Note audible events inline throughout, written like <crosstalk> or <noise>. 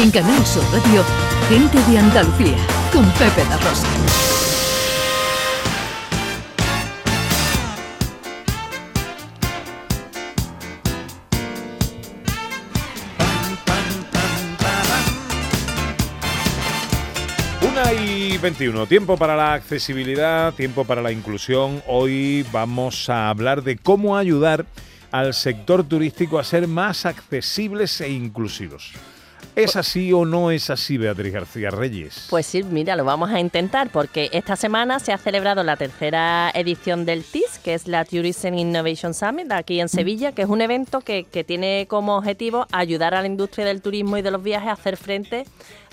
En Canal Sur Radio, Gente de Andalucía, con Pepe La Rosa. Una y 21, tiempo para la accesibilidad, tiempo para la inclusión. Hoy vamos a hablar de cómo ayudar al sector turístico a ser más accesibles e inclusivos. ¿Es así o no es así, Beatriz García Reyes? Pues sí, mira, lo vamos a intentar porque esta semana se ha celebrado la tercera edición del TIS, que es la Tourism Innovation Summit, aquí en Sevilla, que es un evento que, que tiene como objetivo ayudar a la industria del turismo y de los viajes a hacer frente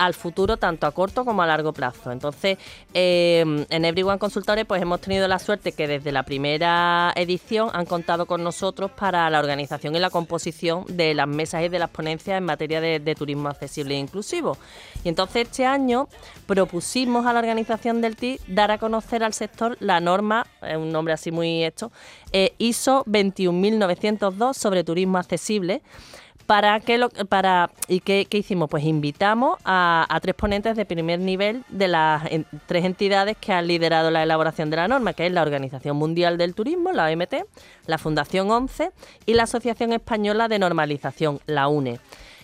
al futuro tanto a corto como a largo plazo. Entonces, eh, en Everyone Consultores pues hemos tenido la suerte que desde la primera edición han contado con nosotros para la organización y la composición de las mesas y de las ponencias en materia de, turismo accesible e inclusivo. Y entonces este año propusimos a la organización del TI dar a conocer al sector la norma, es un nombre así muy hecho, eh, ISO 21902 sobre turismo accesible ¿Para qué lo, para, ¿Y qué, hicimos? Pues invitamos a, tres ponentes de primer nivel de las tres entidades que han liderado la elaboración de la norma, que es la Organización Mundial del Turismo, la OMT, la Fundación 11 y la Asociación Española de Normalización, la UNE.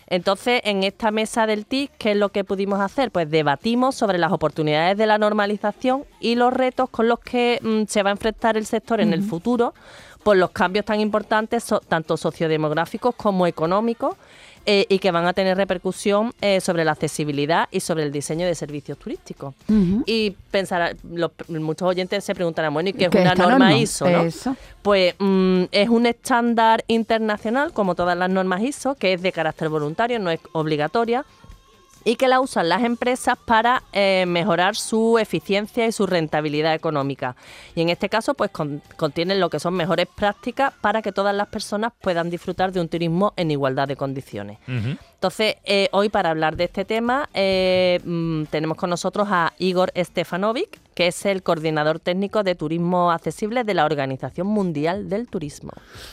Entonces, en esta mesa del TIC, ¿qué es lo que pudimos hacer? Pues debatimos sobre las oportunidades de la normalización y los retos con los que mm, se va a enfrentar el sector en el futuro por los cambios tan importantes, tanto sociodemográficos como económicos, eh, y que van a tener repercusión eh, sobre la accesibilidad y sobre el diseño de servicios turísticos. Y pensar, muchos oyentes se preguntarán, bueno, ¿y qué es una norma, ISO? Pues mm, es un estándar internacional, como todas las normas ISO, que es de carácter voluntario, no es obligatoria, y que la usan las empresas para eh, mejorar su eficiencia y su rentabilidad económica. Y en este caso, pues contienen lo que son mejores prácticas para que todas las personas puedan disfrutar de un turismo en igualdad de condiciones. Entonces, eh, hoy para hablar de este tema eh, mm, tenemos con nosotros a Igor Stefanovic, que es el coordinador técnico de turismo accesible de la Organización Mundial del Turismo.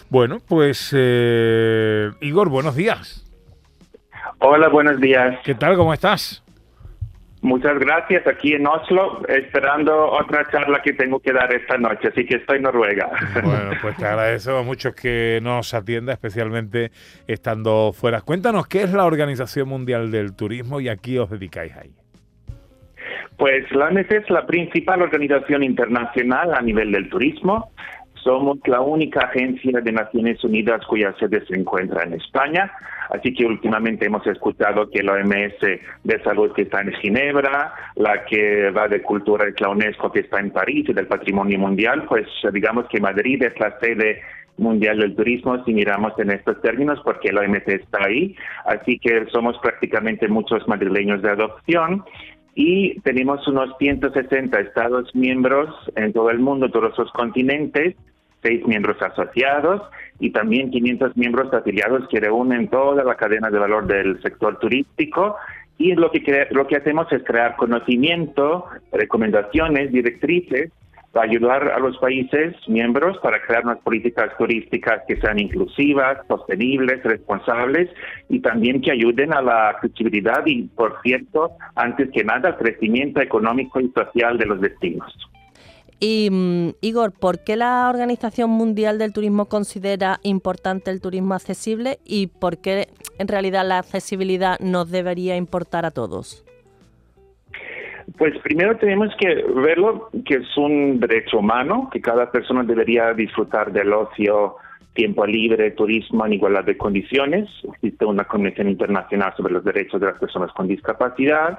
Bueno, pues Igor, buenos días. Hola, buenos días. ¿Qué tal? ¿Cómo estás? Muchas gracias. Aquí en Oslo, esperando otra charla que tengo que dar esta noche, así que estoy en Noruega. <laughs> Bueno, pues te agradezco mucho que nos atienda, especialmente estando fuera. Cuéntanos qué es la Organización Mundial del Turismo y a qué os dedicáis ahí. Pues la OMS es la principal organización internacional a nivel del turismo. Somos la única agencia de Naciones Unidas cuya sede se encuentra en España, así que últimamente hemos escuchado que la OMS de Salud que está en Ginebra, la que va de Cultura es la UNESCO que está en París y del Patrimonio Mundial, pues digamos que Madrid es la sede mundial del turismo si miramos en estos términos porque la OMS está ahí, así que somos prácticamente muchos madrileños de adopción y tenemos unos 160 estados miembros en todo el mundo, todos los continentes, seis miembros asociados y también 500 miembros afiliados que reúnen toda la cadena de valor del sector turístico. Y lo que, lo que hacemos es crear conocimiento, recomendaciones, directrices para ayudar a los países miembros para crear unas políticas turísticas que sean inclusivas, sostenibles, responsables y también que ayuden a la accesibilidad y, por cierto, antes que nada, al crecimiento económico y social de los destinos. Y mm, Igor, ¿por qué la Organización Mundial del Turismo considera importante el turismo accesible y por qué en realidad la accesibilidad nos debería importar a todos? Pues primero tenemos que verlo que es un derecho humano, que cada persona debería disfrutar del ocio, tiempo libre, turismo en igualdad de condiciones. Existe una Convención Internacional sobre los Derechos de las Personas con Discapacidad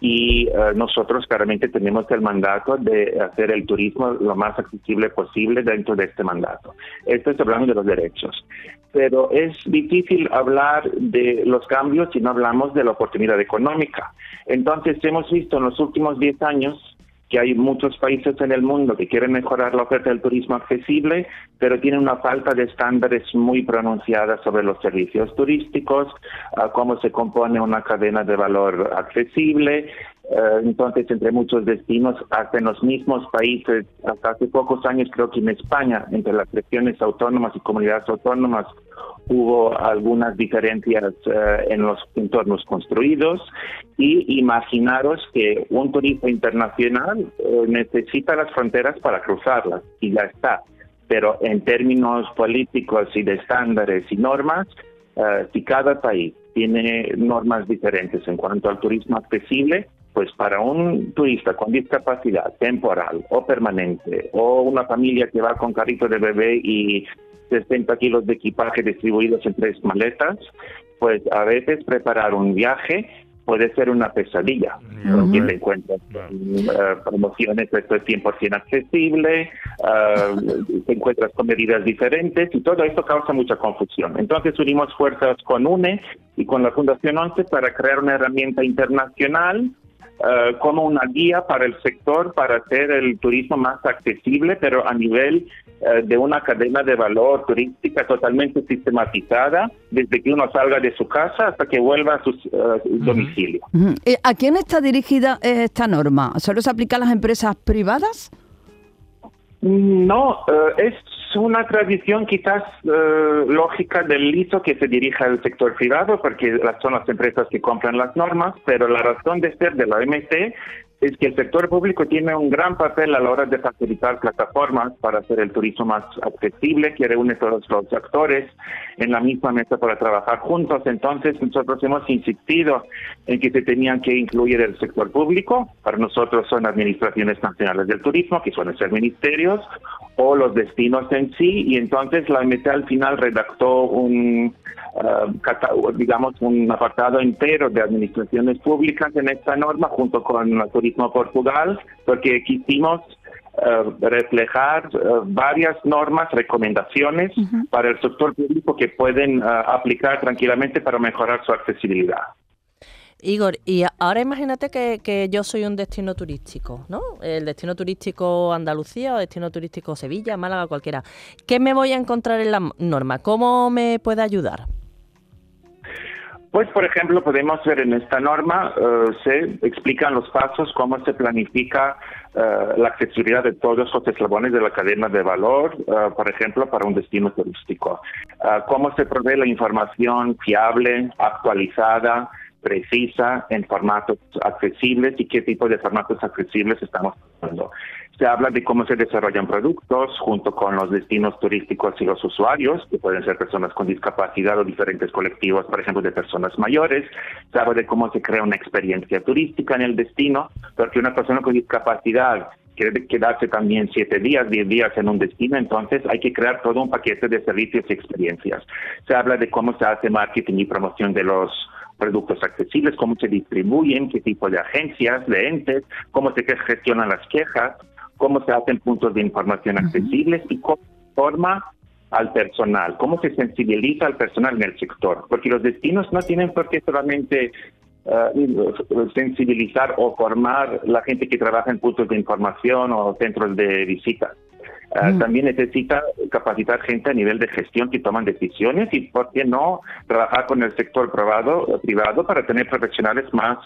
y eh, nosotros claramente tenemos el mandato de hacer el turismo lo más accesible posible dentro de este mandato. Esto es hablando de los derechos. Pero es difícil hablar de los cambios si no hablamos de la oportunidad económica. Entonces hemos visto en los últimos 10 años que hay muchos países en el mundo que quieren mejorar la oferta del turismo accesible, pero tienen una falta de estándares muy pronunciada sobre los servicios turísticos, cómo se compone una cadena de valor accesible, Eh, entonces, entre muchos destinos, hasta en los mismos países, hasta hace pocos años, creo que en España, entre las regiones autónomas y comunidades autónomas, hubo algunas diferencias eh, en los entornos construidos y imaginaros que un turista internacional eh, necesita las fronteras para cruzarlas y ya está. Pero en términos políticos y de estándares y normas, si cada país tiene normas diferentes en cuanto al turismo accesible, pues para un turista con discapacidad temporal o permanente o una familia que va con carrito de bebé y 60 kilos de equipaje distribuidos en tres maletas, pues a veces preparar un viaje puede ser una pesadilla, porque te encuentras uh, promociones, esto es 100% accesible, uh, te encuentras con medidas diferentes y todo esto causa mucha confusión. Entonces unimos fuerzas con UNE y con la Fundación 11 para crear una herramienta internacional eh, como una guía para el sector para hacer el turismo más accesible, pero a nivel eh, de una cadena de valor turística totalmente sistematizada, desde que uno salga de su casa hasta que vuelva a su eh, domicilio. ¿A quién está dirigida esta norma? ¿Solo se aplica a las empresas privadas? No, es una tradición quizás eh, lógica del liso que se dirija al sector privado, porque son las empresas que compran las normas, pero la razón de ser de la OMC es que el sector público tiene un gran papel a la hora de facilitar plataformas para hacer el turismo más accesible, que reúne todos los actores en la misma mesa para trabajar juntos. Entonces, nosotros hemos insistido en que se tenían que incluir el sector público. Para nosotros son administraciones nacionales del turismo, que suelen ser ministerios, o los destinos en sí. Y entonces la MT al final redactó un, uh, digamos, un apartado entero de administraciones públicas en esta norma junto con la Turismo Portugal, porque quisimos uh, reflejar uh, varias normas, recomendaciones para el sector público que pueden aplicar tranquilamente para mejorar su accesibilidad. Igor, y ahora imagínate que, yo soy un destino turístico, ¿no? El destino turístico Andalucía o destino turístico Sevilla, Málaga, cualquiera. ¿Qué me voy a encontrar en la norma? ¿Cómo me puede ayudar? Pues, por ejemplo, podemos ver en esta norma, eh, se explican los pasos, cómo se planifica eh, la accesibilidad de todos los eslabones de la cadena de valor, eh, por ejemplo, para un destino turístico. cómo se provee la información fiable, actualizada, precisa en formatos accesibles y qué tipo de formatos accesibles estamos usando. Se habla de cómo se desarrollan productos junto con los destinos turísticos y los usuarios, que pueden ser personas con discapacidad o diferentes colectivos, por ejemplo, de personas mayores. Se habla de cómo se crea una experiencia turística en el destino, porque una persona con discapacidad quiere quedarse también siete días, diez días en un destino, entonces hay que crear todo un paquete de servicios y experiencias. Se habla de cómo se hace marketing y promoción de los productos accesibles, cómo se distribuyen, qué tipo de agencias, de entes, cómo se gestionan las quejas, cómo se hacen puntos de información accesibles y cómo forma al personal, cómo se sensibiliza al personal en el sector, porque los destinos no tienen por qué solamente uh, sensibilizar o formar la gente que trabaja en puntos de información o centros de visita. Ah, mm. También necesita capacitar gente a nivel de gestión que toman decisiones y, ¿por qué no?, trabajar con el sector privado, privado para tener profesionales más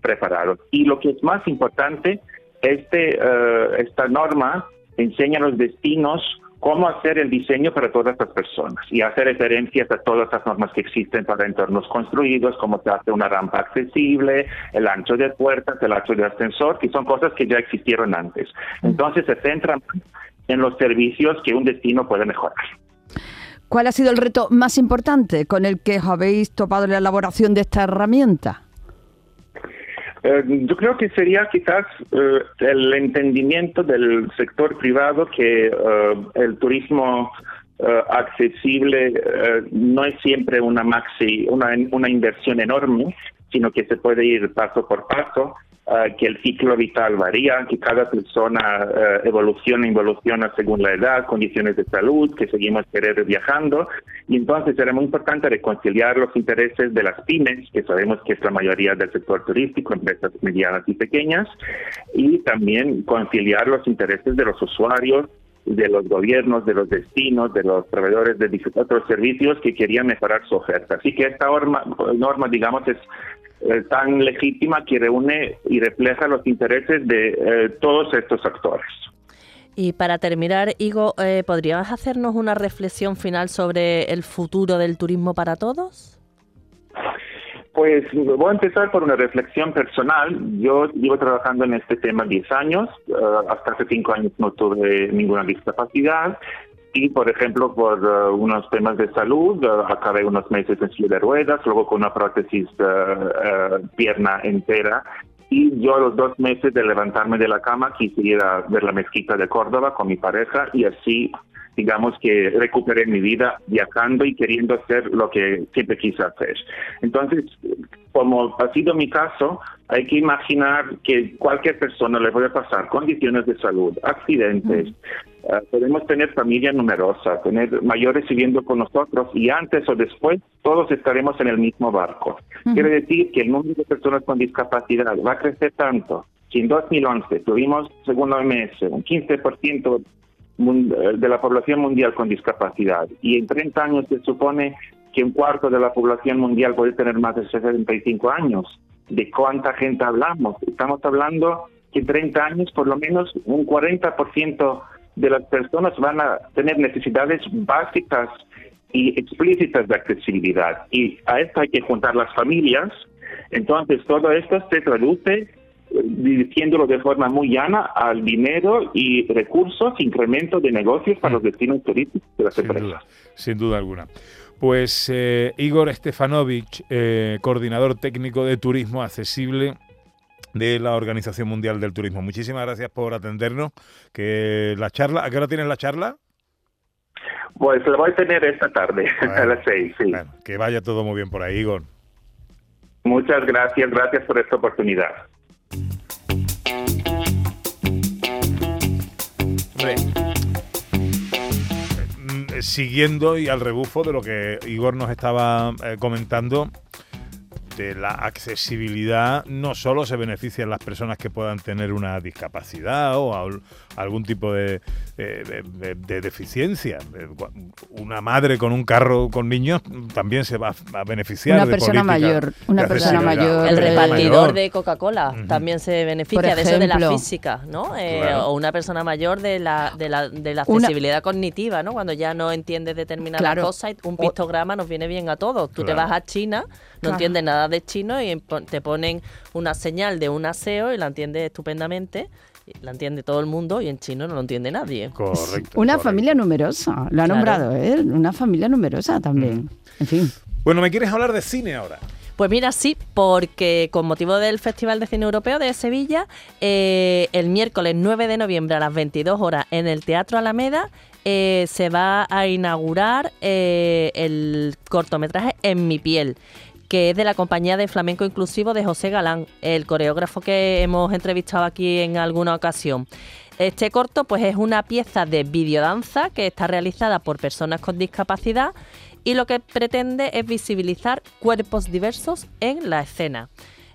preparados. Y lo que es más importante, este, uh, esta norma enseña a los destinos cómo hacer el diseño para todas estas personas y hacer referencias a todas las normas que existen para entornos construidos, cómo se hace una rampa accesible, el ancho de puertas, el ancho de ascensor, que son cosas que ya existieron antes. Mm. Entonces se centran en los servicios que un destino puede mejorar. ¿Cuál ha sido el reto más importante con el que habéis topado la elaboración de esta herramienta? Eh, yo creo que sería quizás eh, el entendimiento del sector privado que eh, el turismo accesible no es siempre una maxi, una, una inversión enorme, sino que se puede ir paso por paso Ah, que el ciclo vital varía, que cada persona uh, evoluciona, involuciona según la edad, condiciones de salud, que seguimos querer viajando. Y entonces será muy importante reconciliar los intereses de las pymes, que sabemos que es la mayoría del sector turístico, empresas medianas y pequeñas, y también conciliar los intereses de los usuarios, de los gobiernos, de los destinos, de los proveedores de otros servicios que querían mejorar su oferta. Así que esta norma, norma digamos, es eh, tan legítima que reúne y refleja los intereses de eh, todos estos actores. Y para terminar, Igo, eh, ¿podrías hacernos una reflexión final sobre el futuro del turismo para todos? Pues voy a empezar por una reflexión personal. Yo llevo trabajando en este tema 10 años. Eh, hasta hace 5 años no tuve ninguna discapacidad. Y, por ejemplo, por uh, unos temas de salud, uh, acabé unos meses en silla de ruedas, luego con una prótesis uh, pierna entera. Y yo a los dos meses de levantarme de la cama quise ir a ver la mezquita de Córdoba con mi pareja y así digamos que recuperé mi vida viajando y queriendo hacer lo que siempre quise hacer. Entonces, como ha sido mi caso, hay que imaginar que cualquier persona le puede pasar condiciones de salud, accidentes, uh, podemos tener familia numerosa, tener mayores viviendo con nosotros y antes o después todos estaremos en el mismo barco. Quiere decir que el número de personas con discapacidad va a crecer tanto. Si en 2011 tuvimos, según la OMS, un 15% de la población mundial con discapacidad y en 30 años se supone que un cuarto de la población mundial puede tener más de 65 años. ¿De cuánta gente hablamos? Estamos hablando que en 30 años por lo menos un 40% de las personas van a tener necesidades básicas y explícitas de accesibilidad. Y a esto hay que juntar las familias. Entonces todo esto se traduce diciéndolo de forma muy llana, al dinero y recursos, incremento de negocios para los destinos turísticos de las sin empresas. Duda, sin duda alguna. Pues eh, Igor Stefanovic, eh, coordinador técnico de turismo accesible de la Organización Mundial del Turismo. Muchísimas gracias por atendernos. Que la charla, ¿a qué hora tienes la charla? Pues la voy a tener esta tarde, <laughs> bueno, a las seis, sí. Bueno, que vaya todo muy bien por ahí, Igor. Muchas gracias, gracias por esta oportunidad. Siguiendo y al rebufo de lo que Igor nos estaba eh, comentando, de la accesibilidad no solo se benefician las personas que puedan tener una discapacidad o algún tipo de, de, de, de, deficiencia. Una madre con un carro con niños también se va a beneficiar. Una persona mayor, una persona mayor. El repartidor de Coca-Cola uh -huh. también se beneficia de eso de la física, ¿no? Eh, claro. O una persona mayor de la, de la, de la accesibilidad una... cognitiva, ¿no? Cuando ya no entiendes determinadas claro. cosas, un pictograma nos viene bien a todos. Tú claro. te vas a China, no claro. entiendes nada de chino y te ponen una señal de un aseo y la entiendes estupendamente la entiende todo el mundo y en chino no lo entiende nadie. Correcto. Una correcto. familia numerosa, lo ha claro. nombrado él, ¿eh? una familia numerosa también. Mm. En fin. Bueno, ¿me quieres hablar de cine ahora? Pues mira, sí, porque con motivo del Festival de Cine Europeo de Sevilla, eh, el miércoles 9 de noviembre a las 22 horas en el Teatro Alameda eh, se va a inaugurar eh, el cortometraje En mi piel que es de la compañía de flamenco inclusivo de José Galán, el coreógrafo que hemos entrevistado aquí en alguna ocasión. Este corto pues es una pieza de videodanza que está realizada por personas con discapacidad y lo que pretende es visibilizar cuerpos diversos en la escena.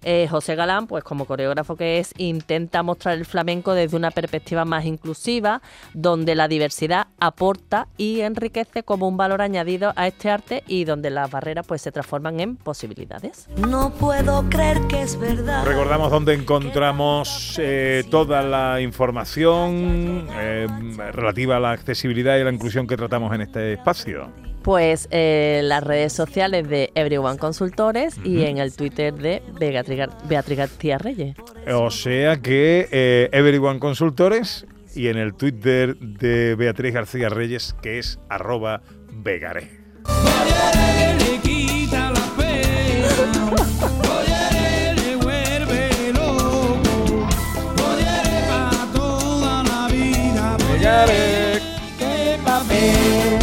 Eh, José Galán, pues como coreógrafo que es, intenta mostrar el flamenco desde una perspectiva más inclusiva, donde la diversidad aporta y enriquece como un valor añadido a este arte y donde las barreras pues se transforman en posibilidades. No puedo creer que es verdad. Recordamos dónde encontramos eh, toda la información eh, relativa a la accesibilidad y la inclusión que tratamos en este espacio. Pues eh, las redes sociales de Everyone Consultores uh -huh. y en el Twitter de Beatriz, Gar Beatriz García Reyes. O sea que eh, Everyone Consultores y en el Twitter de Beatriz García Reyes, que es arroba vegaré. <laughs>